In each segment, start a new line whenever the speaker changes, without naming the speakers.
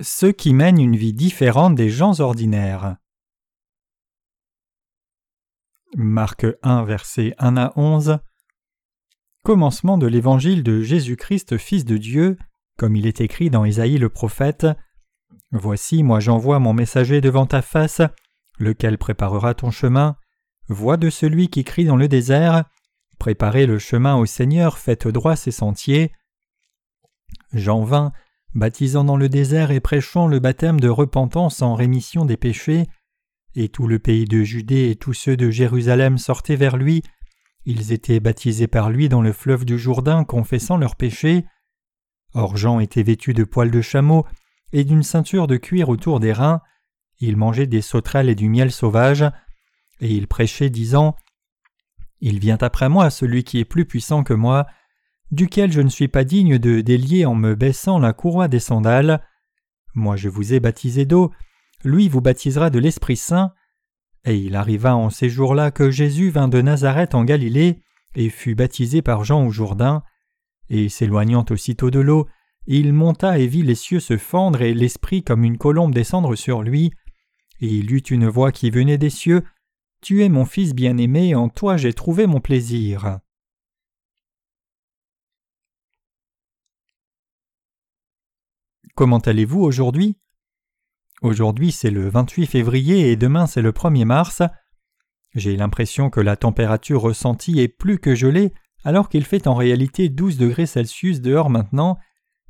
Ceux qui mènent une vie différente des gens ordinaires. Marc 1, versets 1 à 11. Commencement de l'évangile de Jésus-Christ, Fils de Dieu, comme il est écrit dans Isaïe le prophète. Voici, moi j'envoie mon messager devant ta face, lequel préparera ton chemin. Voix de celui qui crie dans le désert. Préparez le chemin au Seigneur, faites droit ses sentiers. Jean 20, baptisant dans le désert et prêchant le baptême de repentance en rémission des péchés, et tout le pays de Judée et tous ceux de Jérusalem sortaient vers lui, ils étaient baptisés par lui dans le fleuve du Jourdain, confessant leurs péchés. Or Jean était vêtu de poils de chameau et d'une ceinture de cuir autour des reins, il mangeait des sauterelles et du miel sauvage, et il prêchait disant Il vient après moi celui qui est plus puissant que moi, duquel je ne suis pas digne de délier en me baissant la courroie des sandales. Moi je vous ai baptisé d'eau, lui vous baptisera de l'Esprit Saint. Et il arriva en ces jours-là que Jésus vint de Nazareth en Galilée, et fut baptisé par Jean au Jourdain. Et s'éloignant aussitôt de l'eau, il monta et vit les cieux se fendre et l'Esprit comme une colombe descendre sur lui. Et il eut une voix qui venait des cieux. Tu es mon Fils bien-aimé, en toi j'ai trouvé mon plaisir. Comment allez-vous aujourd'hui? Aujourd'hui c'est le 28 février et demain c'est le 1er mars. J'ai l'impression que la température ressentie est plus que gelée alors qu'il fait en réalité 12 degrés Celsius dehors maintenant,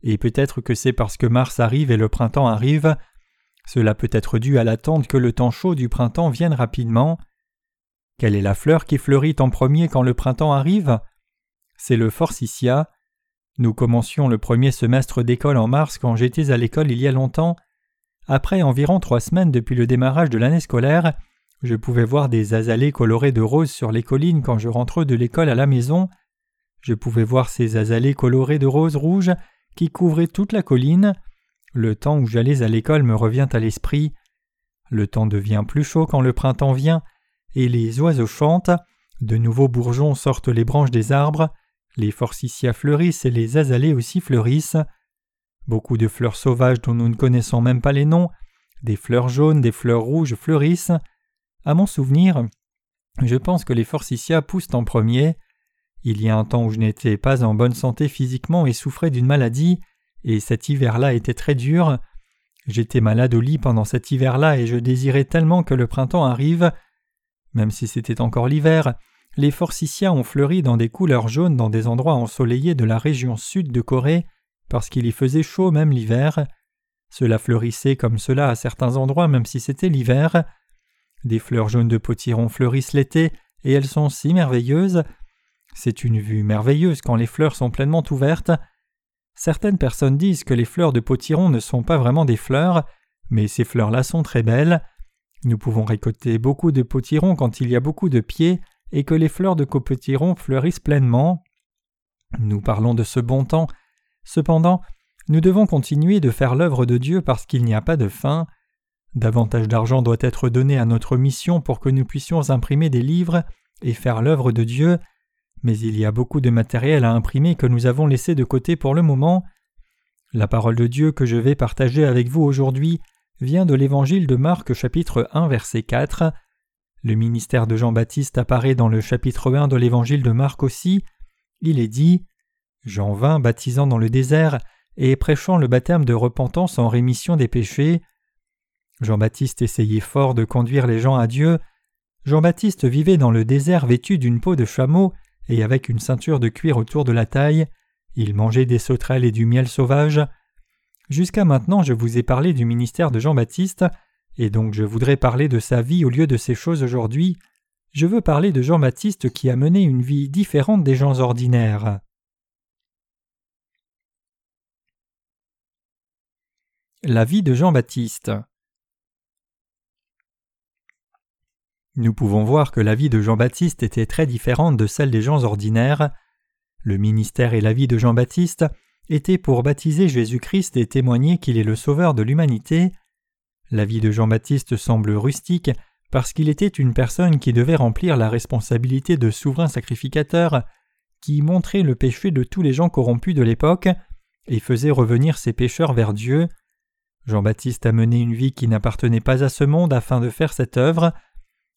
et peut-être que c'est parce que mars arrive et le printemps arrive. Cela peut être dû à l'attente que le temps chaud du printemps vienne rapidement. Quelle est la fleur qui fleurit en premier quand le printemps arrive? C'est le forsythia. Nous commencions le premier semestre d'école en mars quand j'étais à l'école il y a longtemps. Après environ trois semaines depuis le démarrage de l'année scolaire, je pouvais voir des azalées colorées de rose sur les collines quand je rentrais de l'école à la maison. Je pouvais voir ces azalées colorées de rose rouge qui couvraient toute la colline. Le temps où j'allais à l'école me revient à l'esprit. Le temps devient plus chaud quand le printemps vient, et les oiseaux chantent, de nouveaux bourgeons sortent les branches des arbres, les forsythias fleurissent et les azalées aussi fleurissent. Beaucoup de fleurs sauvages dont nous ne connaissons même pas les noms, des fleurs jaunes, des fleurs rouges fleurissent. À mon souvenir, je pense que les forsythias poussent en premier. Il y a un temps où je n'étais pas en bonne santé physiquement et souffrais d'une maladie, et cet hiver-là était très dur. J'étais malade au lit pendant cet hiver-là et je désirais tellement que le printemps arrive. Même si c'était encore l'hiver, les forsythias ont fleuri dans des couleurs jaunes dans des endroits ensoleillés de la région sud de Corée, parce qu'il y faisait chaud même l'hiver. Cela fleurissait comme cela à certains endroits même si c'était l'hiver. Des fleurs jaunes de potiron fleurissent l'été, et elles sont si merveilleuses. C'est une vue merveilleuse quand les fleurs sont pleinement ouvertes. Certaines personnes disent que les fleurs de potiron ne sont pas vraiment des fleurs, mais ces fleurs-là sont très belles. Nous pouvons récolter beaucoup de potirons quand il y a beaucoup de pieds, et que les fleurs de copotiron fleurissent pleinement. Nous parlons de ce bon temps. Cependant, nous devons continuer de faire l'œuvre de Dieu parce qu'il n'y a pas de fin. Davantage d'argent doit être donné à notre mission pour que nous puissions imprimer des livres et faire l'œuvre de Dieu, mais il y a beaucoup de matériel à imprimer que nous avons laissé de côté pour le moment. La parole de Dieu que je vais partager avec vous aujourd'hui vient de l'Évangile de Marc chapitre 1 verset 4. Le ministère de Jean-Baptiste apparaît dans le chapitre 1 de l'évangile de Marc aussi. Il est dit Jean vint baptisant dans le désert et prêchant le baptême de repentance en rémission des péchés. Jean-Baptiste essayait fort de conduire les gens à Dieu. Jean-Baptiste vivait dans le désert vêtu d'une peau de chameau et avec une ceinture de cuir autour de la taille. Il mangeait des sauterelles et du miel sauvage. Jusqu'à maintenant, je vous ai parlé du ministère de Jean-Baptiste et donc je voudrais parler de sa vie au lieu de ces choses aujourd'hui. Je veux parler de Jean-Baptiste qui a mené une vie différente des gens ordinaires. La vie de Jean-Baptiste Nous pouvons voir que la vie de Jean-Baptiste était très différente de celle des gens ordinaires. Le ministère et la vie de Jean-Baptiste étaient pour baptiser Jésus-Christ et témoigner qu'il est le Sauveur de l'humanité. La vie de Jean-Baptiste semble rustique parce qu'il était une personne qui devait remplir la responsabilité de souverain sacrificateur, qui montrait le péché de tous les gens corrompus de l'époque et faisait revenir ces pécheurs vers Dieu. Jean-Baptiste a mené une vie qui n'appartenait pas à ce monde afin de faire cette œuvre.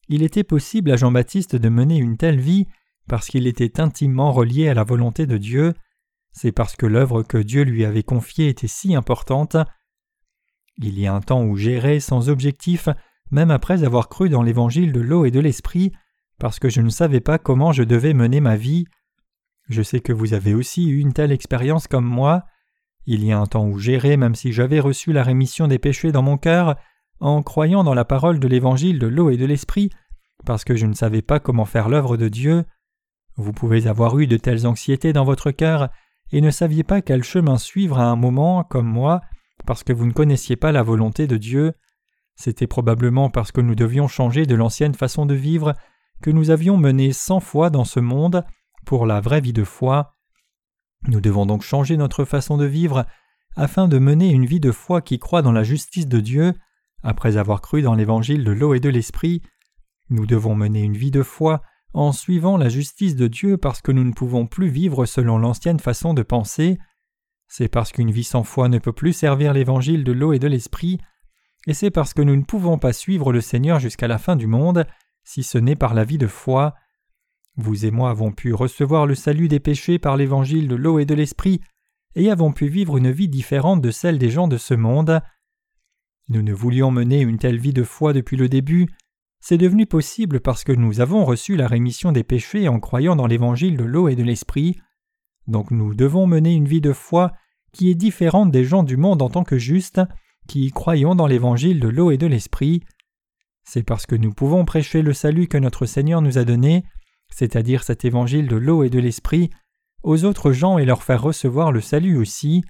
Il était possible à Jean-Baptiste de mener une telle vie parce qu'il était intimement relié à la volonté de Dieu, c'est parce que l'œuvre que Dieu lui avait confiée était si importante. Il y a un temps où j'errais sans objectif, même après avoir cru dans l'évangile de l'eau et de l'esprit, parce que je ne savais pas comment je devais mener ma vie. Je sais que vous avez aussi eu une telle expérience comme moi. Il y a un temps où j'errais même si j'avais reçu la rémission des péchés dans mon cœur, en croyant dans la parole de l'évangile de l'eau et de l'esprit, parce que je ne savais pas comment faire l'œuvre de Dieu. Vous pouvez avoir eu de telles anxiétés dans votre cœur et ne saviez pas quel chemin suivre à un moment, comme moi, parce que vous ne connaissiez pas la volonté de Dieu. C'était probablement parce que nous devions changer de l'ancienne façon de vivre que nous avions mené cent fois dans ce monde pour la vraie vie de foi. Nous devons donc changer notre façon de vivre afin de mener une vie de foi qui croit dans la justice de Dieu, après avoir cru dans l'évangile de l'eau et de l'esprit. Nous devons mener une vie de foi en suivant la justice de Dieu parce que nous ne pouvons plus vivre selon l'ancienne façon de penser. C'est parce qu'une vie sans foi ne peut plus servir l'évangile de l'eau et de l'esprit, et c'est parce que nous ne pouvons pas suivre le Seigneur jusqu'à la fin du monde, si ce n'est par la vie de foi. Vous et moi avons pu recevoir le salut des péchés par l'évangile de l'eau et de l'esprit, et avons pu vivre une vie différente de celle des gens de ce monde. Nous ne voulions mener une telle vie de foi depuis le début, c'est devenu possible parce que nous avons reçu la rémission des péchés en croyant dans l'évangile de l'eau et de l'esprit. Donc nous devons mener une vie de foi qui est différente des gens du monde en tant que justes, qui croyons dans l'évangile de l'eau et de l'esprit. C'est parce que nous pouvons prêcher le salut que notre Seigneur nous a donné, c'est-à-dire cet évangile de l'eau et de l'esprit, aux autres gens et leur faire recevoir le salut aussi.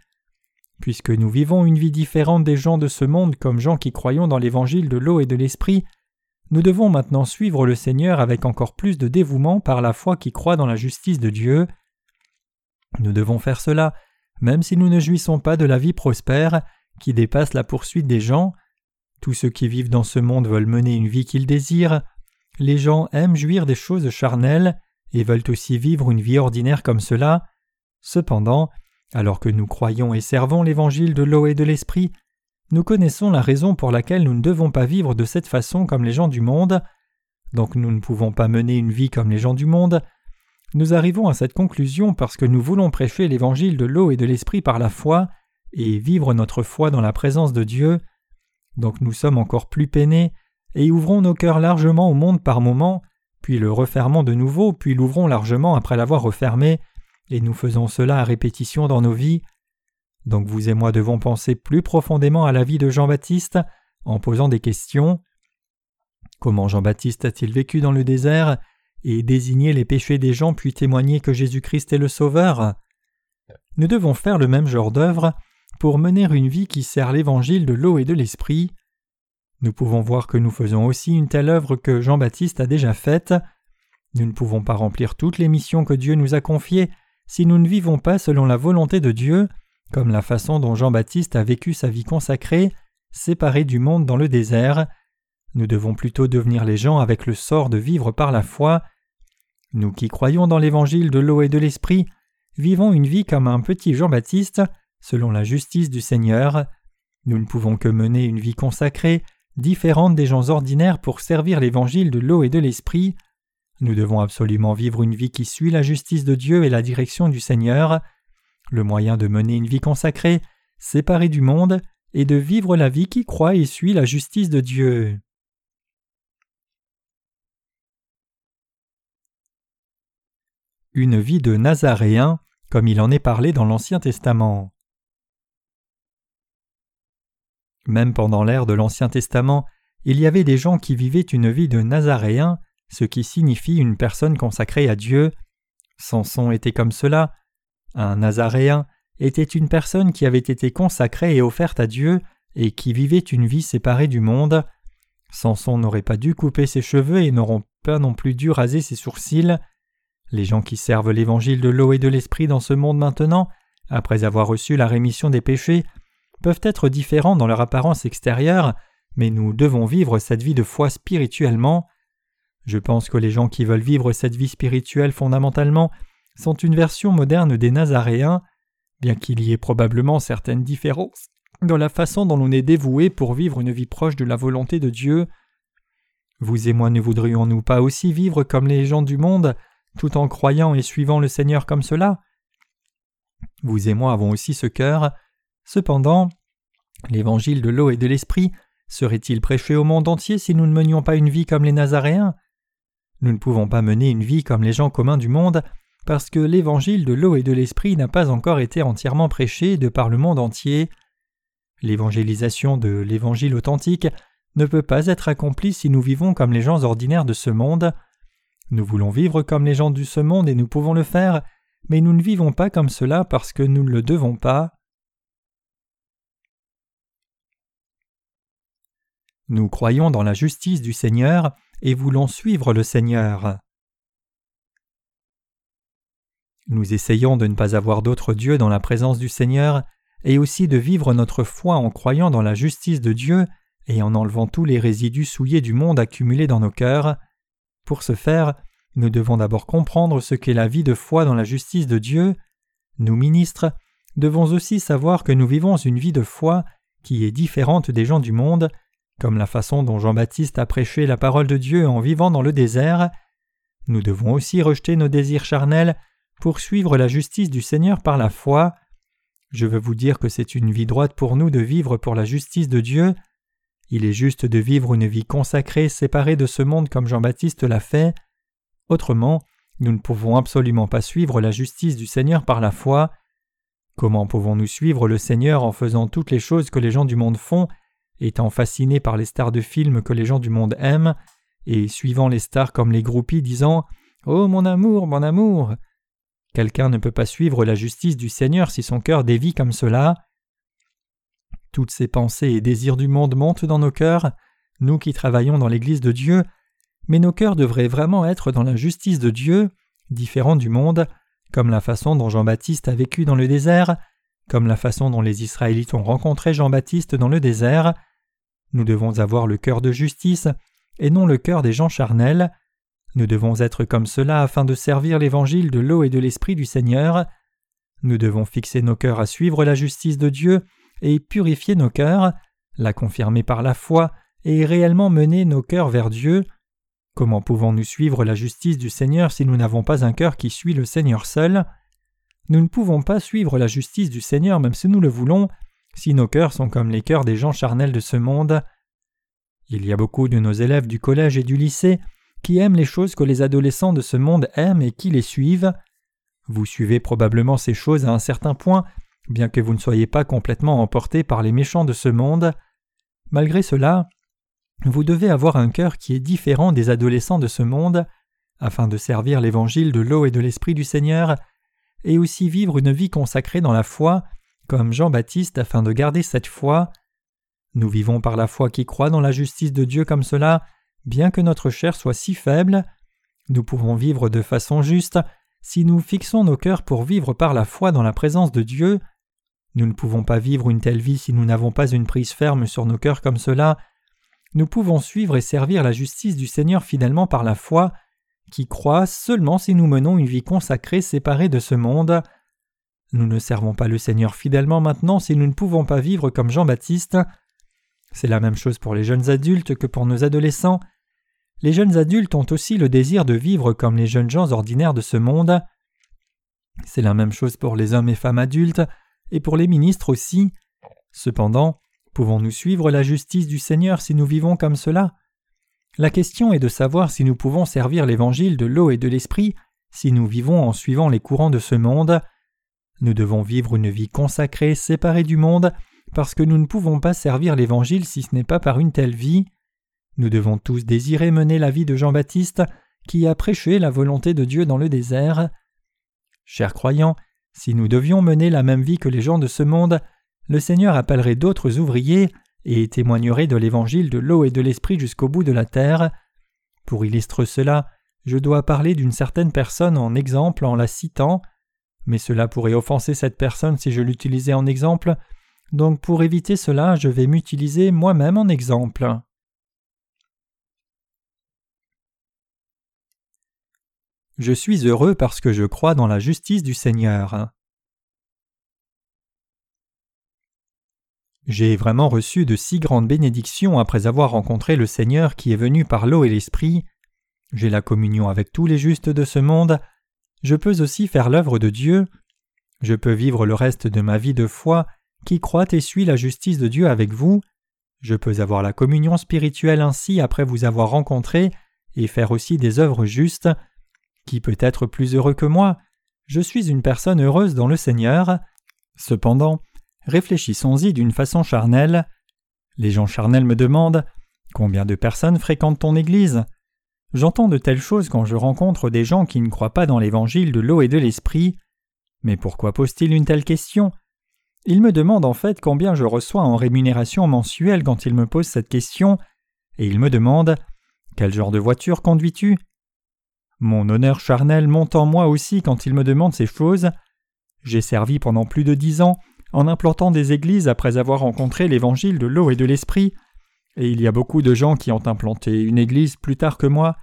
Puisque nous vivons une vie différente des gens de ce monde comme gens qui croyons dans l'évangile de l'eau et de l'esprit, nous devons maintenant suivre le Seigneur avec encore plus de dévouement par la foi qui croit dans la justice de Dieu. Nous devons faire cela même si nous ne jouissons pas de la vie prospère qui dépasse la poursuite des gens. Tous ceux qui vivent dans ce monde veulent mener une vie qu'ils désirent. Les gens aiment jouir des choses charnelles et veulent aussi vivre une vie ordinaire comme cela. Cependant, alors que nous croyons et servons l'évangile de l'eau et de l'esprit, nous connaissons la raison pour laquelle nous ne devons pas vivre de cette façon comme les gens du monde, donc nous ne pouvons pas mener une vie comme les gens du monde. Nous arrivons à cette conclusion parce que nous voulons prêcher l'évangile de l'eau et de l'esprit par la foi, et vivre notre foi dans la présence de Dieu. Donc nous sommes encore plus peinés, et ouvrons nos cœurs largement au monde par moments, puis le refermons de nouveau, puis l'ouvrons largement après l'avoir refermé, et nous faisons cela à répétition dans nos vies. Donc vous et moi devons penser plus profondément à la vie de Jean-Baptiste en posant des questions. Comment Jean-Baptiste a-t-il vécu dans le désert? Et désigné les péchés des gens puis témoigné que Jésus-Christ est le Sauveur Nous devons faire le même genre d'œuvre pour mener une vie qui sert l'évangile de l'eau et de l'esprit. Nous pouvons voir que nous faisons aussi une telle œuvre que Jean-Baptiste a déjà faite. Nous ne pouvons pas remplir toutes les missions que Dieu nous a confiées si nous ne vivons pas selon la volonté de Dieu comme la façon dont Jean-Baptiste a vécu sa vie consacrée, séparé du monde dans le désert. Nous devons plutôt devenir les gens avec le sort de vivre par la foi. Nous qui croyons dans l'évangile de l'eau et de l'esprit, vivons une vie comme un petit Jean-Baptiste, selon la justice du Seigneur. Nous ne pouvons que mener une vie consacrée, différente des gens ordinaires pour servir l'évangile de l'eau et de l'esprit. Nous devons absolument vivre une vie qui suit la justice de Dieu et la direction du Seigneur. Le moyen de mener une vie consacrée, séparée du monde, est de vivre la vie qui croit et suit la justice de Dieu. Une vie de Nazaréen, comme il en est parlé dans l'Ancien Testament. Même pendant l'ère de l'Ancien Testament, il y avait des gens qui vivaient une vie de Nazaréen, ce qui signifie une personne consacrée à Dieu. Samson était comme cela, un Nazaréen était une personne qui avait été consacrée et offerte à Dieu et qui vivait une vie séparée du monde. Samson n'aurait pas dû couper ses cheveux et n'auront pas non plus dû raser ses sourcils. Les gens qui servent l'évangile de l'eau et de l'esprit dans ce monde maintenant, après avoir reçu la rémission des péchés, peuvent être différents dans leur apparence extérieure, mais nous devons vivre cette vie de foi spirituellement. Je pense que les gens qui veulent vivre cette vie spirituelle fondamentalement sont une version moderne des Nazaréens, bien qu'il y ait probablement certaines différences dans la façon dont l'on est dévoué pour vivre une vie proche de la volonté de Dieu. Vous et moi ne voudrions-nous pas aussi vivre comme les gens du monde, tout en croyant et suivant le Seigneur comme cela Vous et moi avons aussi ce cœur. Cependant, l'évangile de l'eau et de l'esprit serait-il prêché au monde entier si nous ne menions pas une vie comme les Nazaréens? Nous ne pouvons pas mener une vie comme les gens communs du monde parce que l'évangile de l'eau et de l'esprit n'a pas encore été entièrement prêché de par le monde entier. L'évangélisation de l'évangile authentique ne peut pas être accomplie si nous vivons comme les gens ordinaires de ce monde. Nous voulons vivre comme les gens de ce monde et nous pouvons le faire, mais nous ne vivons pas comme cela parce que nous ne le devons pas. Nous croyons dans la justice du Seigneur et voulons suivre le Seigneur. Nous essayons de ne pas avoir d'autre Dieu dans la présence du Seigneur et aussi de vivre notre foi en croyant dans la justice de Dieu et en enlevant tous les résidus souillés du monde accumulés dans nos cœurs. Pour ce faire, nous devons d'abord comprendre ce qu'est la vie de foi dans la justice de Dieu. Nous, ministres, devons aussi savoir que nous vivons une vie de foi qui est différente des gens du monde, comme la façon dont Jean-Baptiste a prêché la parole de Dieu en vivant dans le désert. Nous devons aussi rejeter nos désirs charnels pour suivre la justice du Seigneur par la foi. Je veux vous dire que c'est une vie droite pour nous de vivre pour la justice de Dieu. Il est juste de vivre une vie consacrée, séparée de ce monde comme Jean-Baptiste l'a fait. Autrement, nous ne pouvons absolument pas suivre la justice du Seigneur par la foi. Comment pouvons-nous suivre le Seigneur en faisant toutes les choses que les gens du monde font, étant fascinés par les stars de films que les gens du monde aiment, et suivant les stars comme les groupies disant Oh mon amour, mon amour Quelqu'un ne peut pas suivre la justice du Seigneur si son cœur dévie comme cela. Toutes ces pensées et désirs du monde montent dans nos cœurs, nous qui travaillons dans l'Église de Dieu, mais nos cœurs devraient vraiment être dans la justice de Dieu, différents du monde, comme la façon dont Jean-Baptiste a vécu dans le désert, comme la façon dont les Israélites ont rencontré Jean-Baptiste dans le désert. Nous devons avoir le cœur de justice, et non le cœur des gens charnels. Nous devons être comme cela afin de servir l'évangile de l'eau et de l'esprit du Seigneur. Nous devons fixer nos cœurs à suivre la justice de Dieu et purifier nos cœurs, la confirmer par la foi et réellement mener nos cœurs vers Dieu. Comment pouvons-nous suivre la justice du Seigneur si nous n'avons pas un cœur qui suit le Seigneur seul? Nous ne pouvons pas suivre la justice du Seigneur même si nous le voulons, si nos cœurs sont comme les cœurs des gens charnels de ce monde. Il y a beaucoup de nos élèves du collège et du lycée qui aiment les choses que les adolescents de ce monde aiment et qui les suivent. Vous suivez probablement ces choses à un certain point, bien que vous ne soyez pas complètement emporté par les méchants de ce monde. Malgré cela, vous devez avoir un cœur qui est différent des adolescents de ce monde, afin de servir l'évangile de l'eau et de l'esprit du Seigneur, et aussi vivre une vie consacrée dans la foi, comme Jean-Baptiste afin de garder cette foi. Nous vivons par la foi qui croit dans la justice de Dieu comme cela, bien que notre chair soit si faible. Nous pouvons vivre de façon juste si nous fixons nos cœurs pour vivre par la foi dans la présence de Dieu, nous ne pouvons pas vivre une telle vie si nous n'avons pas une prise ferme sur nos cœurs comme cela. Nous pouvons suivre et servir la justice du Seigneur fidèlement par la foi, qui croit seulement si nous menons une vie consacrée séparée de ce monde. Nous ne servons pas le Seigneur fidèlement maintenant si nous ne pouvons pas vivre comme Jean-Baptiste. C'est la même chose pour les jeunes adultes que pour nos adolescents. Les jeunes adultes ont aussi le désir de vivre comme les jeunes gens ordinaires de ce monde. C'est la même chose pour les hommes et femmes adultes, et pour les ministres aussi. Cependant, pouvons-nous suivre la justice du Seigneur si nous vivons comme cela? La question est de savoir si nous pouvons servir l'évangile de l'eau et de l'esprit si nous vivons en suivant les courants de ce monde. Nous devons vivre une vie consacrée, séparée du monde, parce que nous ne pouvons pas servir l'Évangile si ce n'est pas par une telle vie. Nous devons tous désirer mener la vie de Jean-Baptiste, qui a prêché la volonté de Dieu dans le désert. Chers croyants, si nous devions mener la même vie que les gens de ce monde, le Seigneur appellerait d'autres ouvriers et témoignerait de l'évangile de l'eau et de l'esprit jusqu'au bout de la terre. Pour illustrer cela, je dois parler d'une certaine personne en exemple en la citant, mais cela pourrait offenser cette personne si je l'utilisais en exemple, donc pour éviter cela, je vais m'utiliser moi-même en exemple. Je suis heureux parce que je crois dans la justice du Seigneur. J'ai vraiment reçu de si grandes bénédictions après avoir rencontré le Seigneur qui est venu par l'eau et l'Esprit. J'ai la communion avec tous les justes de ce monde. Je peux aussi faire l'œuvre de Dieu. Je peux vivre le reste de ma vie de foi qui croit et suit la justice de Dieu avec vous. Je peux avoir la communion spirituelle ainsi après vous avoir rencontré et faire aussi des œuvres justes. Qui peut être plus heureux que moi Je suis une personne heureuse dans le Seigneur. Cependant, réfléchissons-y d'une façon charnelle. Les gens charnels me demandent Combien de personnes fréquentent ton Église? J'entends de telles choses quand je rencontre des gens qui ne croient pas dans l'évangile de l'eau et de l'esprit. Mais pourquoi pose-t-il une telle question? Il me demande en fait combien je reçois en rémunération mensuelle quand il me pose cette question, et il me demande Quel genre de voiture conduis-tu? Mon honneur charnel monte en moi aussi quand il me demande ces choses. J'ai servi pendant plus de dix ans en implantant des églises après avoir rencontré l'évangile de l'eau et de l'esprit, et il y a beaucoup de gens qui ont implanté une église plus tard que moi,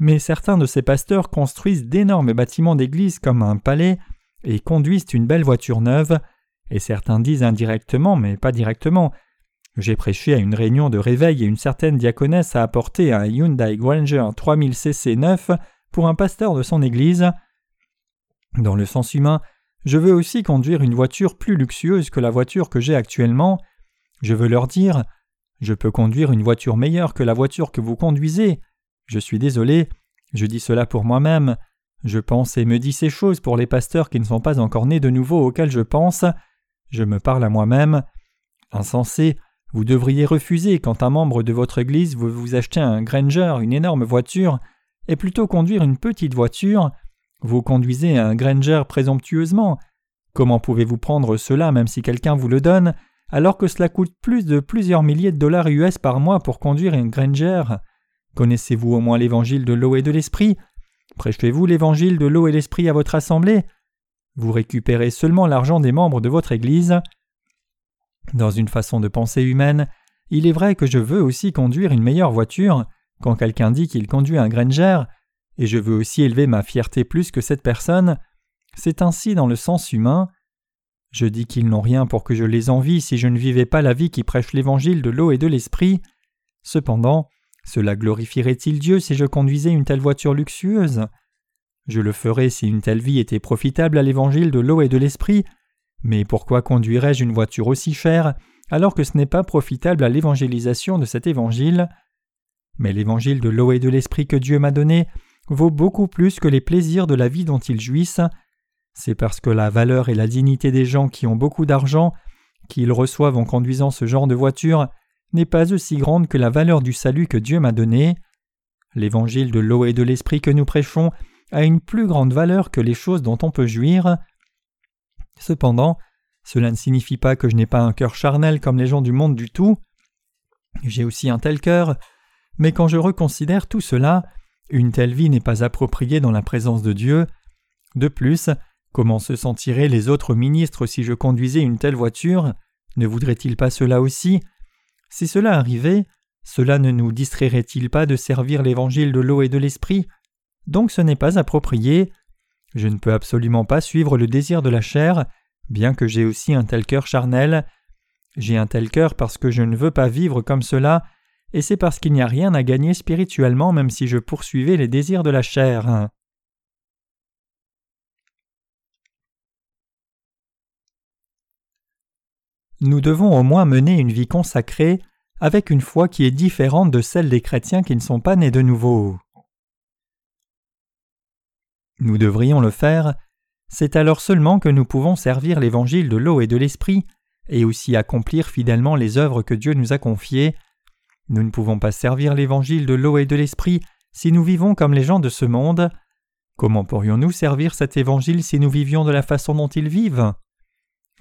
mais certains de ces pasteurs construisent d'énormes bâtiments d'église comme un palais et conduisent une belle voiture neuve, et certains disent indirectement, mais pas directement. J'ai prêché à une réunion de réveil et une certaine diaconesse a apporté un Hyundai Granger 3000 cc neuf pour un pasteur de son église. Dans le sens humain, je veux aussi conduire une voiture plus luxueuse que la voiture que j'ai actuellement. Je veux leur dire Je peux conduire une voiture meilleure que la voiture que vous conduisez. Je suis désolé, je dis cela pour moi-même. Je pense et me dis ces choses pour les pasteurs qui ne sont pas encore nés de nouveau auxquels je pense. Je me parle à moi-même. Insensé, vous devriez refuser quand un membre de votre Église veut vous acheter un Granger, une énorme voiture, et plutôt conduire une petite voiture, vous conduisez un Granger présomptueusement. Comment pouvez-vous prendre cela même si quelqu'un vous le donne, alors que cela coûte plus de plusieurs milliers de dollars US par mois pour conduire un Granger? Connaissez-vous au moins l'évangile de l'eau et de l'esprit? Prêchez-vous l'évangile de l'eau et l'esprit à votre assemblée? Vous récupérez seulement l'argent des membres de votre Église? Dans une façon de penser humaine, il est vrai que je veux aussi conduire une meilleure voiture. Quand quelqu'un dit qu'il conduit un Granger, et je veux aussi élever ma fierté plus que cette personne, c'est ainsi dans le sens humain. Je dis qu'ils n'ont rien pour que je les envie si je ne vivais pas la vie qui prêche l'évangile de l'eau et de l'esprit. Cependant, cela glorifierait-il Dieu si je conduisais une telle voiture luxueuse? Je le ferais si une telle vie était profitable à l'évangile de l'eau et de l'esprit, mais pourquoi conduirais-je une voiture aussi chère alors que ce n'est pas profitable à l'évangélisation de cet évangile? Mais l'évangile de l'eau et de l'esprit que Dieu m'a donné vaut beaucoup plus que les plaisirs de la vie dont ils jouissent. C'est parce que la valeur et la dignité des gens qui ont beaucoup d'argent, qu'ils reçoivent en conduisant ce genre de voiture, n'est pas aussi grande que la valeur du salut que Dieu m'a donné. L'évangile de l'eau et de l'esprit que nous prêchons a une plus grande valeur que les choses dont on peut jouir. Cependant, cela ne signifie pas que je n'ai pas un cœur charnel comme les gens du monde du tout. J'ai aussi un tel cœur, mais quand je reconsidère tout cela, une telle vie n'est pas appropriée dans la présence de Dieu. De plus, comment se sentiraient les autres ministres si je conduisais une telle voiture? Ne voudraient-ils pas cela aussi? Si cela arrivait, cela ne nous distrairait-il pas de servir l'évangile de l'eau et de l'esprit? Donc ce n'est pas approprié. Je ne peux absolument pas suivre le désir de la chair, bien que j'ai aussi un tel cœur charnel. J'ai un tel cœur parce que je ne veux pas vivre comme cela et c'est parce qu'il n'y a rien à gagner spirituellement même si je poursuivais les désirs de la chair. Nous devons au moins mener une vie consacrée avec une foi qui est différente de celle des chrétiens qui ne sont pas nés de nouveau. Nous devrions le faire, c'est alors seulement que nous pouvons servir l'évangile de l'eau et de l'esprit et aussi accomplir fidèlement les œuvres que Dieu nous a confiées. Nous ne pouvons pas servir l'évangile de l'eau et de l'esprit si nous vivons comme les gens de ce monde. Comment pourrions-nous servir cet évangile si nous vivions de la façon dont ils vivent?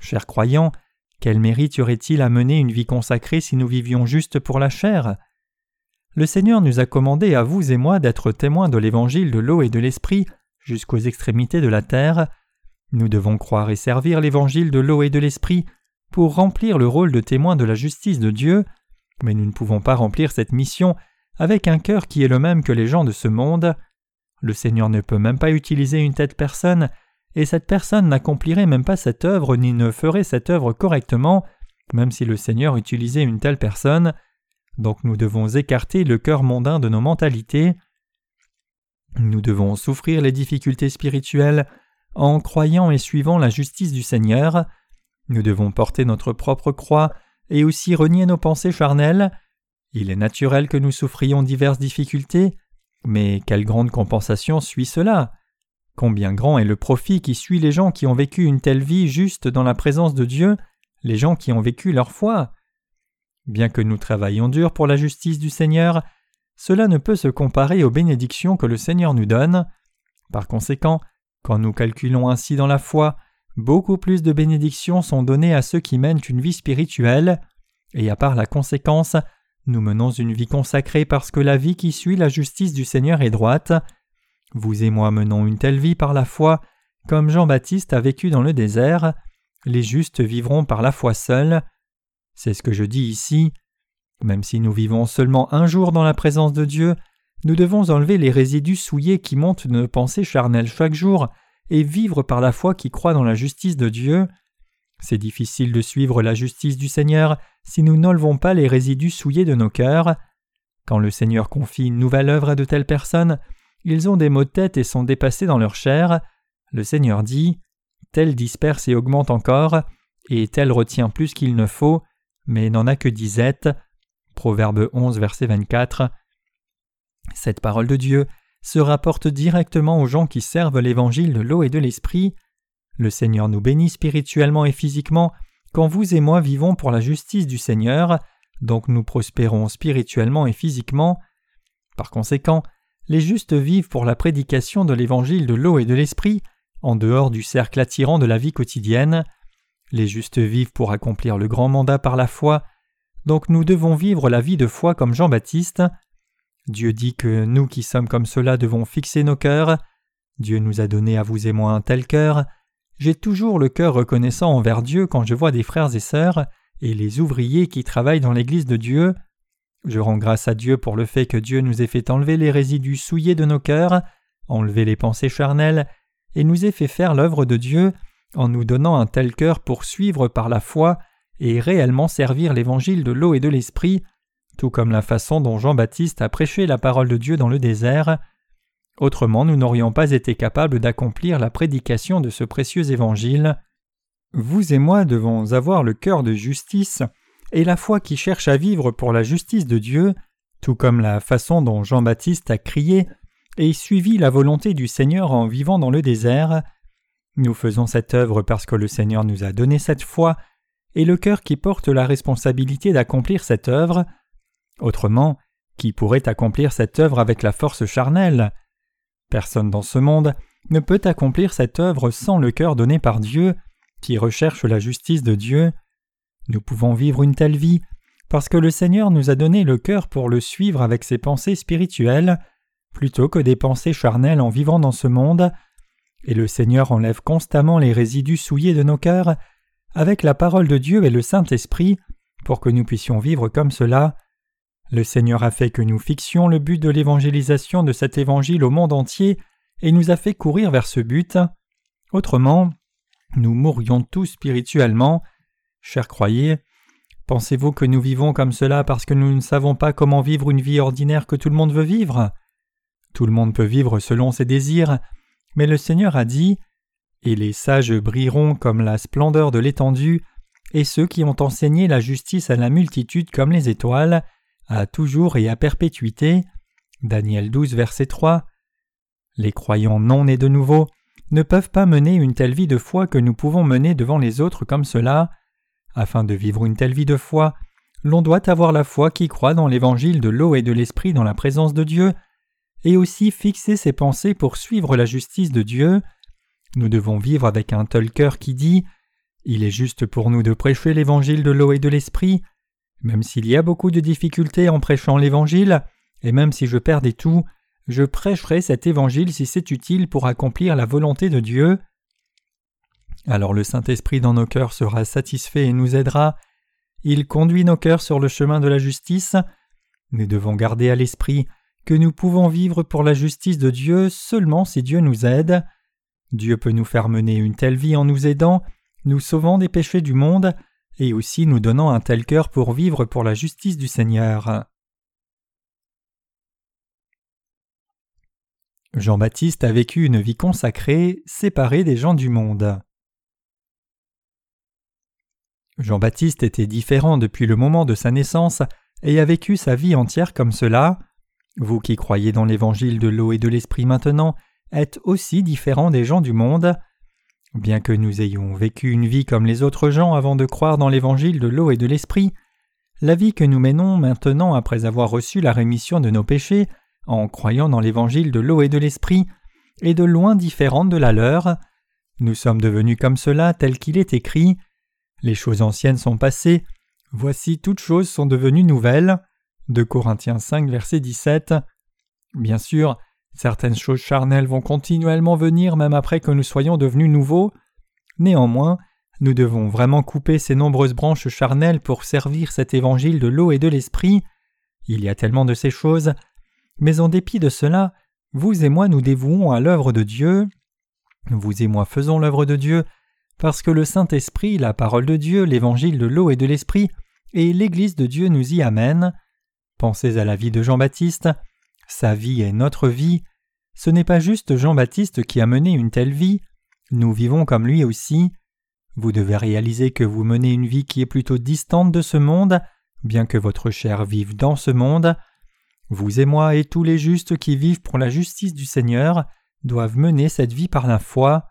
Chers croyants, quel mérite y aurait-il à mener une vie consacrée si nous vivions juste pour la chair? Le Seigneur nous a commandé à vous et moi d'être témoins de l'évangile de l'eau et de l'esprit jusqu'aux extrémités de la terre. Nous devons croire et servir l'évangile de l'eau et de l'esprit pour remplir le rôle de témoin de la justice de Dieu mais nous ne pouvons pas remplir cette mission avec un cœur qui est le même que les gens de ce monde. Le Seigneur ne peut même pas utiliser une telle personne, et cette personne n'accomplirait même pas cette œuvre ni ne ferait cette œuvre correctement même si le Seigneur utilisait une telle personne, donc nous devons écarter le cœur mondain de nos mentalités. Nous devons souffrir les difficultés spirituelles en croyant et suivant la justice du Seigneur. Nous devons porter notre propre croix et aussi renier nos pensées charnelles. Il est naturel que nous souffrions diverses difficultés, mais quelle grande compensation suit cela? Combien grand est le profit qui suit les gens qui ont vécu une telle vie juste dans la présence de Dieu, les gens qui ont vécu leur foi? Bien que nous travaillions dur pour la justice du Seigneur, cela ne peut se comparer aux bénédictions que le Seigneur nous donne. Par conséquent, quand nous calculons ainsi dans la foi, beaucoup plus de bénédictions sont données à ceux qui mènent une vie spirituelle, et à part la conséquence, nous menons une vie consacrée parce que la vie qui suit la justice du Seigneur est droite. Vous et moi menons une telle vie par la foi, comme Jean-Baptiste a vécu dans le désert. Les justes vivront par la foi seuls. C'est ce que je dis ici. Même si nous vivons seulement un jour dans la présence de Dieu, nous devons enlever les résidus souillés qui montent nos pensées charnelles chaque jour et vivre par la foi qui croit dans la justice de Dieu. C'est difficile de suivre la justice du Seigneur si nous n'enlevons pas les résidus souillés de nos cœurs. Quand le Seigneur confie une nouvelle œuvre à de telles personnes, ils ont des maux de tête et sont dépassés dans leur chair. Le Seigneur dit Tel disperse et augmente encore, et tel retient plus qu'il ne faut, mais n'en a que disette. Proverbe 11, verset 24. Cette parole de Dieu se rapporte directement aux gens qui servent l'évangile de l'eau et de l'esprit. Le Seigneur nous bénit spirituellement et physiquement quand vous et moi vivons pour la justice du Seigneur, donc nous prospérons spirituellement et physiquement. Par conséquent, les justes vivent pour la prédication de l'évangile de l'eau et de l'esprit, en dehors du cercle attirant de la vie quotidienne. Les justes vivent pour accomplir le grand mandat par la foi, donc nous devons vivre la vie de foi comme Jean-Baptiste. Dieu dit que nous qui sommes comme cela devons fixer nos cœurs. Dieu nous a donné à vous et moi un tel cœur. J'ai toujours le cœur reconnaissant envers Dieu quand je vois des frères et sœurs et les ouvriers qui travaillent dans l'Église de Dieu. Je rends grâce à Dieu pour le fait que Dieu nous ait fait enlever les résidus souillés de nos cœurs, enlever les pensées charnelles, et nous ait fait faire l'œuvre de Dieu en nous donnant un tel cœur pour suivre par la foi et réellement servir l'évangile de l'eau et de l'esprit, tout comme la façon dont Jean-Baptiste a prêché la parole de Dieu dans le désert. Autrement, nous n'aurions pas été capables d'accomplir la prédication de ce précieux évangile. Vous et moi devons avoir le cœur de justice et la foi qui cherche à vivre pour la justice de Dieu, tout comme la façon dont Jean-Baptiste a crié et suivi la volonté du Seigneur en vivant dans le désert. Nous faisons cette œuvre parce que le Seigneur nous a donné cette foi et le cœur qui porte la responsabilité d'accomplir cette œuvre. Autrement, qui pourrait accomplir cette œuvre avec la force charnelle? Personne dans ce monde ne peut accomplir cette œuvre sans le cœur donné par Dieu, qui recherche la justice de Dieu. Nous pouvons vivre une telle vie parce que le Seigneur nous a donné le cœur pour le suivre avec ses pensées spirituelles, plutôt que des pensées charnelles en vivant dans ce monde, et le Seigneur enlève constamment les résidus souillés de nos cœurs avec la parole de Dieu et le Saint-Esprit pour que nous puissions vivre comme cela. Le Seigneur a fait que nous fixions le but de l'évangélisation de cet évangile au monde entier et nous a fait courir vers ce but. Autrement, nous mourrions tous spirituellement. Chers croyés, pensez-vous que nous vivons comme cela parce que nous ne savons pas comment vivre une vie ordinaire que tout le monde veut vivre? Tout le monde peut vivre selon ses désirs, mais le Seigneur a dit et les sages brilleront comme la splendeur de l'étendue, et ceux qui ont enseigné la justice à la multitude comme les étoiles, à toujours et à perpétuité. Daniel 12, verset 3. Les croyants non nés de nouveau ne peuvent pas mener une telle vie de foi que nous pouvons mener devant les autres comme cela. Afin de vivre une telle vie de foi, l'on doit avoir la foi qui croit dans l'évangile de l'eau et de l'esprit dans la présence de Dieu, et aussi fixer ses pensées pour suivre la justice de Dieu. Nous devons vivre avec un tel cœur qui dit Il est juste pour nous de prêcher l'évangile de l'eau et de l'esprit, même s'il y a beaucoup de difficultés en prêchant l'évangile, et même si je perdais tout, je prêcherai cet évangile si c'est utile pour accomplir la volonté de Dieu. Alors le Saint-Esprit dans nos cœurs sera satisfait et nous aidera. Il conduit nos cœurs sur le chemin de la justice. Nous devons garder à l'esprit que nous pouvons vivre pour la justice de Dieu seulement si Dieu nous aide. Dieu peut nous faire mener une telle vie en nous aidant, nous sauvant des péchés du monde, et aussi nous donnant un tel cœur pour vivre pour la justice du Seigneur. Jean-Baptiste a vécu une vie consacrée, séparée des gens du monde. Jean-Baptiste était différent depuis le moment de sa naissance et a vécu sa vie entière comme cela. Vous qui croyez dans l'évangile de l'eau et de l'esprit maintenant êtes aussi différents des gens du monde. Bien que nous ayons vécu une vie comme les autres gens avant de croire dans l'évangile de l'eau et de l'esprit, la vie que nous menons maintenant après avoir reçu la rémission de nos péchés en croyant dans l'évangile de l'eau et de l'esprit est de loin différente de la leur. Nous sommes devenus comme cela tel qu'il est écrit. Les choses anciennes sont passées, voici toutes choses sont devenues nouvelles. De Corinthiens 5 verset 17. Bien sûr, certaines choses charnelles vont continuellement venir même après que nous soyons devenus nouveaux. Néanmoins, nous devons vraiment couper ces nombreuses branches charnelles pour servir cet évangile de l'eau et de l'esprit. Il y a tellement de ces choses, mais en dépit de cela, vous et moi nous dévouons à l'œuvre de Dieu. Vous et moi faisons l'œuvre de Dieu parce que le Saint-Esprit, la parole de Dieu, l'évangile de l'eau et de l'Esprit, et l'Église de Dieu nous y amènent. Pensez à la vie de Jean-Baptiste. Sa vie est notre vie. Ce n'est pas juste Jean-Baptiste qui a mené une telle vie. Nous vivons comme lui aussi. Vous devez réaliser que vous menez une vie qui est plutôt distante de ce monde, bien que votre chair vive dans ce monde. Vous et moi et tous les justes qui vivent pour la justice du Seigneur doivent mener cette vie par la foi.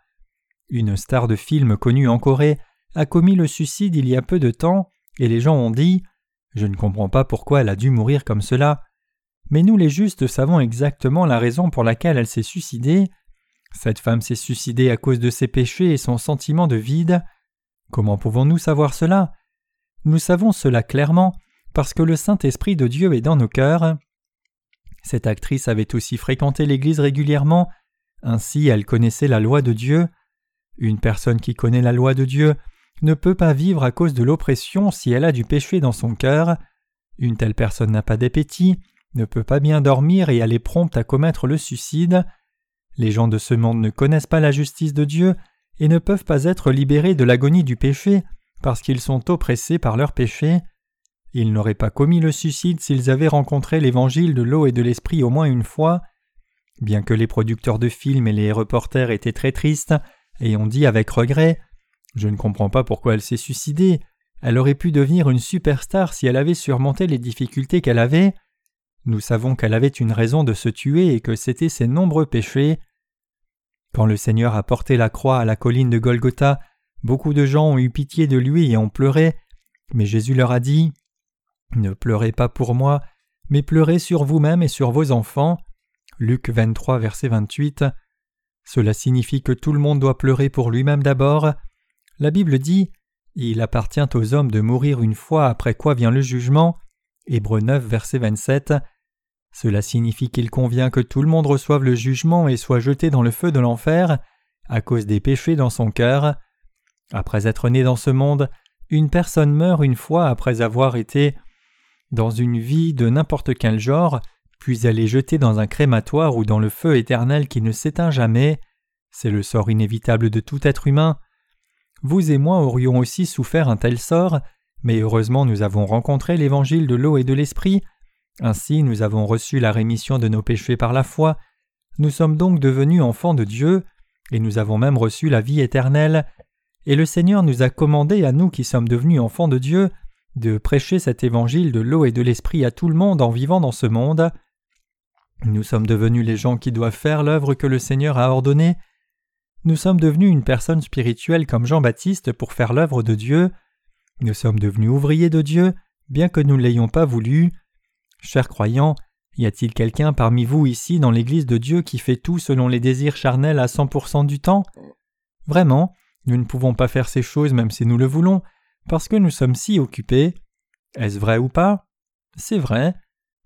Une star de film connue en Corée a commis le suicide il y a peu de temps, et les gens ont dit Je ne comprends pas pourquoi elle a dû mourir comme cela. Mais nous les justes savons exactement la raison pour laquelle elle s'est suicidée. Cette femme s'est suicidée à cause de ses péchés et son sentiment de vide. Comment pouvons-nous savoir cela? Nous savons cela clairement parce que le Saint-Esprit de Dieu est dans nos cœurs. Cette actrice avait aussi fréquenté l'Église régulièrement, ainsi elle connaissait la loi de Dieu. Une personne qui connaît la loi de Dieu ne peut pas vivre à cause de l'oppression si elle a du péché dans son cœur. Une telle personne n'a pas d'appétit, ne peut pas bien dormir et elle est prompte à commettre le suicide. Les gens de ce monde ne connaissent pas la justice de Dieu et ne peuvent pas être libérés de l'agonie du péché parce qu'ils sont oppressés par leur péché. Ils n'auraient pas commis le suicide s'ils avaient rencontré l'évangile de l'eau et de l'esprit au moins une fois. Bien que les producteurs de films et les reporters étaient très tristes, et on dit avec regret Je ne comprends pas pourquoi elle s'est suicidée. Elle aurait pu devenir une superstar si elle avait surmonté les difficultés qu'elle avait. Nous savons qu'elle avait une raison de se tuer et que c'étaient ses nombreux péchés. Quand le Seigneur a porté la croix à la colline de Golgotha, beaucoup de gens ont eu pitié de lui et ont pleuré, mais Jésus leur a dit Ne pleurez pas pour moi, mais pleurez sur vous-même et sur vos enfants. Luc 23, verset 28. Cela signifie que tout le monde doit pleurer pour lui-même d'abord. La Bible dit Il appartient aux hommes de mourir une fois après quoi vient le jugement. Hébreux 9, verset 27. Cela signifie qu'il convient que tout le monde reçoive le jugement et soit jeté dans le feu de l'enfer à cause des péchés dans son cœur. Après être né dans ce monde, une personne meurt une fois après avoir été dans une vie de n'importe quel genre, puis elle est jetée dans un crématoire ou dans le feu éternel qui ne s'éteint jamais. C'est le sort inévitable de tout être humain. Vous et moi aurions aussi souffert un tel sort, mais heureusement nous avons rencontré l'évangile de l'eau et de l'esprit, ainsi nous avons reçu la rémission de nos péchés par la foi, nous sommes donc devenus enfants de Dieu, et nous avons même reçu la vie éternelle, et le Seigneur nous a commandé à nous qui sommes devenus enfants de Dieu de prêcher cet évangile de l'eau et de l'esprit à tout le monde en vivant dans ce monde. Nous sommes devenus les gens qui doivent faire l'œuvre que le Seigneur a ordonnée. Nous sommes devenus une personne spirituelle comme Jean-Baptiste pour faire l'œuvre de Dieu. Nous sommes devenus ouvriers de Dieu, bien que nous ne l'ayons pas voulu. Chers croyants, y a-t-il quelqu'un parmi vous ici dans l'Église de Dieu qui fait tout selon les désirs charnels à 100% du temps? Vraiment, nous ne pouvons pas faire ces choses même si nous le voulons, parce que nous sommes si occupés. Est-ce vrai ou pas? C'est vrai.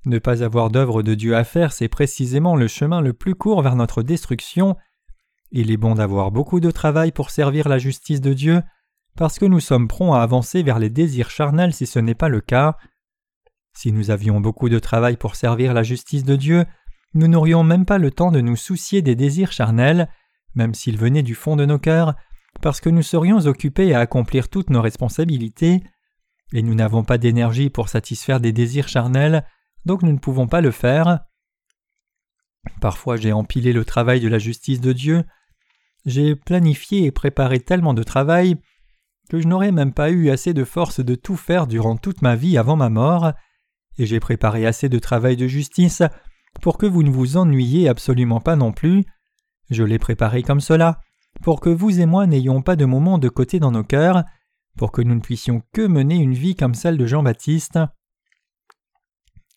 Ne pas avoir d'œuvre de Dieu à faire, c'est précisément le chemin le plus court vers notre destruction. Il est bon d'avoir beaucoup de travail pour servir la justice de Dieu, parce que nous sommes prompts à avancer vers les désirs charnels si ce n'est pas le cas. Si nous avions beaucoup de travail pour servir la justice de Dieu, nous n'aurions même pas le temps de nous soucier des désirs charnels, même s'ils venaient du fond de nos cœurs, parce que nous serions occupés à accomplir toutes nos responsabilités, et nous n'avons pas d'énergie pour satisfaire des désirs charnels, donc nous ne pouvons pas le faire. Parfois j'ai empilé le travail de la justice de Dieu, j'ai planifié et préparé tellement de travail que je n'aurais même pas eu assez de force de tout faire durant toute ma vie avant ma mort, et j'ai préparé assez de travail de justice pour que vous ne vous ennuyiez absolument pas non plus. Je l'ai préparé comme cela, pour que vous et moi n'ayons pas de moments de côté dans nos cœurs, pour que nous ne puissions que mener une vie comme celle de Jean-Baptiste.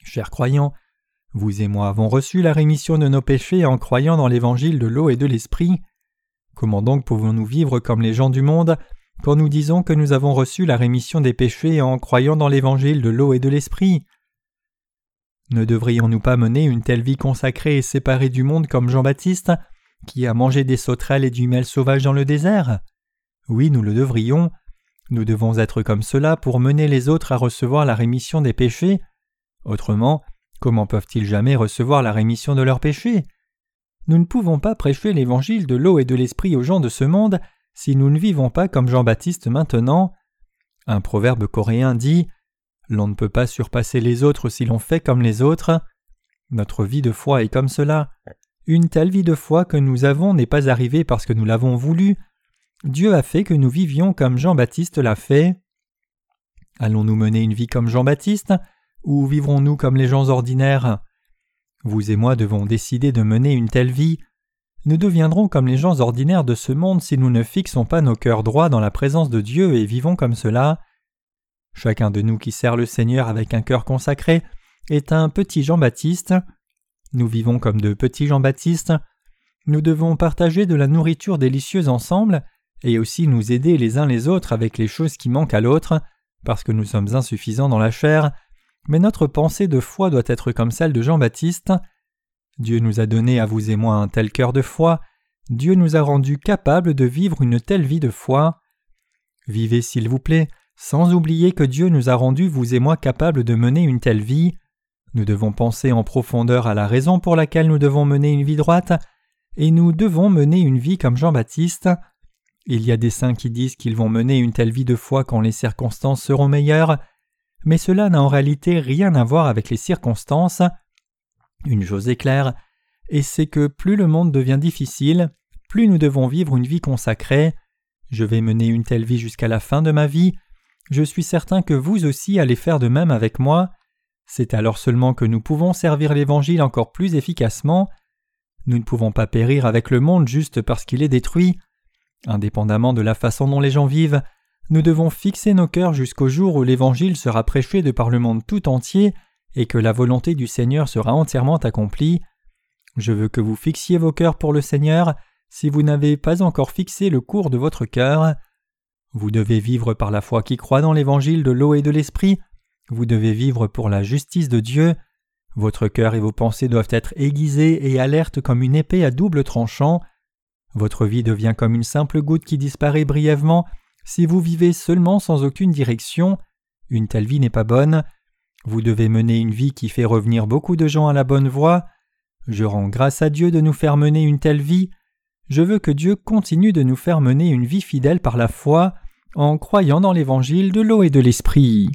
Chers croyants, vous et moi avons reçu la rémission de nos péchés en croyant dans l'évangile de l'eau et de l'esprit. Comment donc pouvons-nous vivre comme les gens du monde quand nous disons que nous avons reçu la rémission des péchés en croyant dans l'évangile de l'eau et de l'esprit Ne devrions-nous pas mener une telle vie consacrée et séparée du monde comme Jean-Baptiste, qui a mangé des sauterelles et du miel sauvage dans le désert? Oui, nous le devrions. Nous devons être comme cela pour mener les autres à recevoir la rémission des péchés. Autrement, comment peuvent-ils jamais recevoir la rémission de leurs péchés? Nous ne pouvons pas prêcher l'évangile de l'eau et de l'esprit aux gens de ce monde si nous ne vivons pas comme Jean-Baptiste maintenant. Un proverbe coréen dit L'on ne peut pas surpasser les autres si l'on fait comme les autres. Notre vie de foi est comme cela. Une telle vie de foi que nous avons n'est pas arrivée parce que nous l'avons voulu. Dieu a fait que nous vivions comme Jean-Baptiste l'a fait. Allons-nous mener une vie comme Jean-Baptiste ou vivrons-nous comme les gens ordinaires? Vous et moi devons décider de mener une telle vie. Nous deviendrons comme les gens ordinaires de ce monde si nous ne fixons pas nos cœurs droits dans la présence de Dieu et vivons comme cela. Chacun de nous qui sert le Seigneur avec un cœur consacré est un petit Jean-Baptiste. Nous vivons comme de petits Jean-Baptiste. Nous devons partager de la nourriture délicieuse ensemble et aussi nous aider les uns les autres avec les choses qui manquent à l'autre, parce que nous sommes insuffisants dans la chair, mais notre pensée de foi doit être comme celle de Jean-Baptiste. Dieu nous a donné à vous et moi un tel cœur de foi, Dieu nous a rendus capables de vivre une telle vie de foi. Vivez, s'il vous plaît, sans oublier que Dieu nous a rendus, vous et moi, capables de mener une telle vie. Nous devons penser en profondeur à la raison pour laquelle nous devons mener une vie droite, et nous devons mener une vie comme Jean-Baptiste. Il y a des saints qui disent qu'ils vont mener une telle vie de foi quand les circonstances seront meilleures, mais cela n'a en réalité rien à voir avec les circonstances. Une chose est claire, et c'est que plus le monde devient difficile, plus nous devons vivre une vie consacrée. Je vais mener une telle vie jusqu'à la fin de ma vie. Je suis certain que vous aussi allez faire de même avec moi. C'est alors seulement que nous pouvons servir l'Évangile encore plus efficacement. Nous ne pouvons pas périr avec le monde juste parce qu'il est détruit. Indépendamment de la façon dont les gens vivent, nous devons fixer nos cœurs jusqu'au jour où l'Évangile sera prêché de par le monde tout entier et que la volonté du Seigneur sera entièrement accomplie. Je veux que vous fixiez vos cœurs pour le Seigneur si vous n'avez pas encore fixé le cours de votre cœur. Vous devez vivre par la foi qui croit dans l'évangile de l'eau et de l'esprit, vous devez vivre pour la justice de Dieu, votre cœur et vos pensées doivent être aiguisés et alertes comme une épée à double tranchant, votre vie devient comme une simple goutte qui disparaît brièvement si vous vivez seulement sans aucune direction, une telle vie n'est pas bonne, vous devez mener une vie qui fait revenir beaucoup de gens à la bonne voie. Je rends grâce à Dieu de nous faire mener une telle vie. Je veux que Dieu continue de nous faire mener une vie fidèle par la foi, en croyant dans l'évangile de l'eau et de l'esprit.